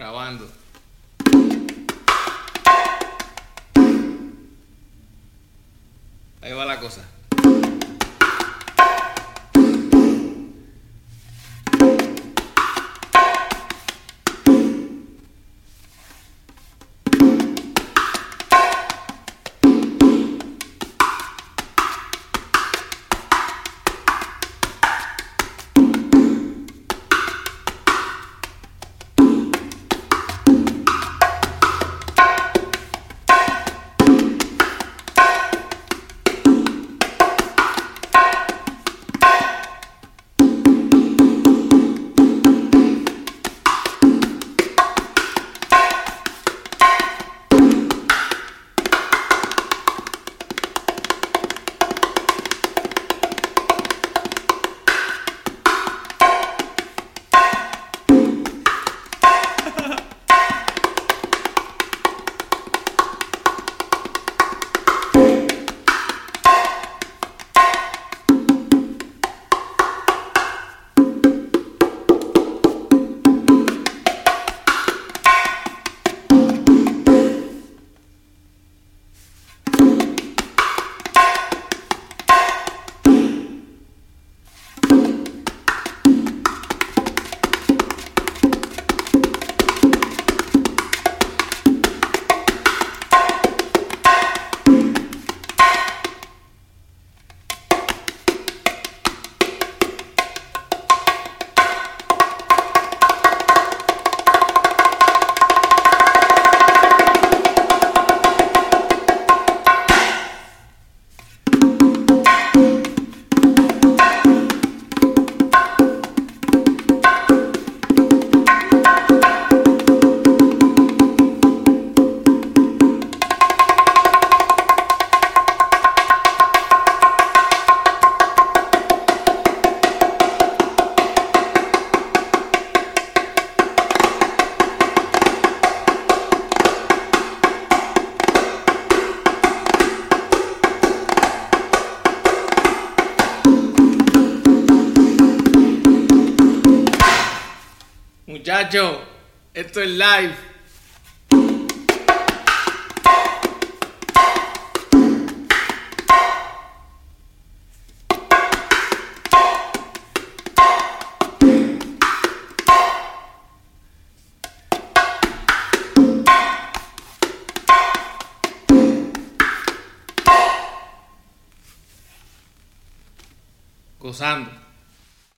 Grabando. Ahí va la cosa. Muchachos, esto es live. Gozando.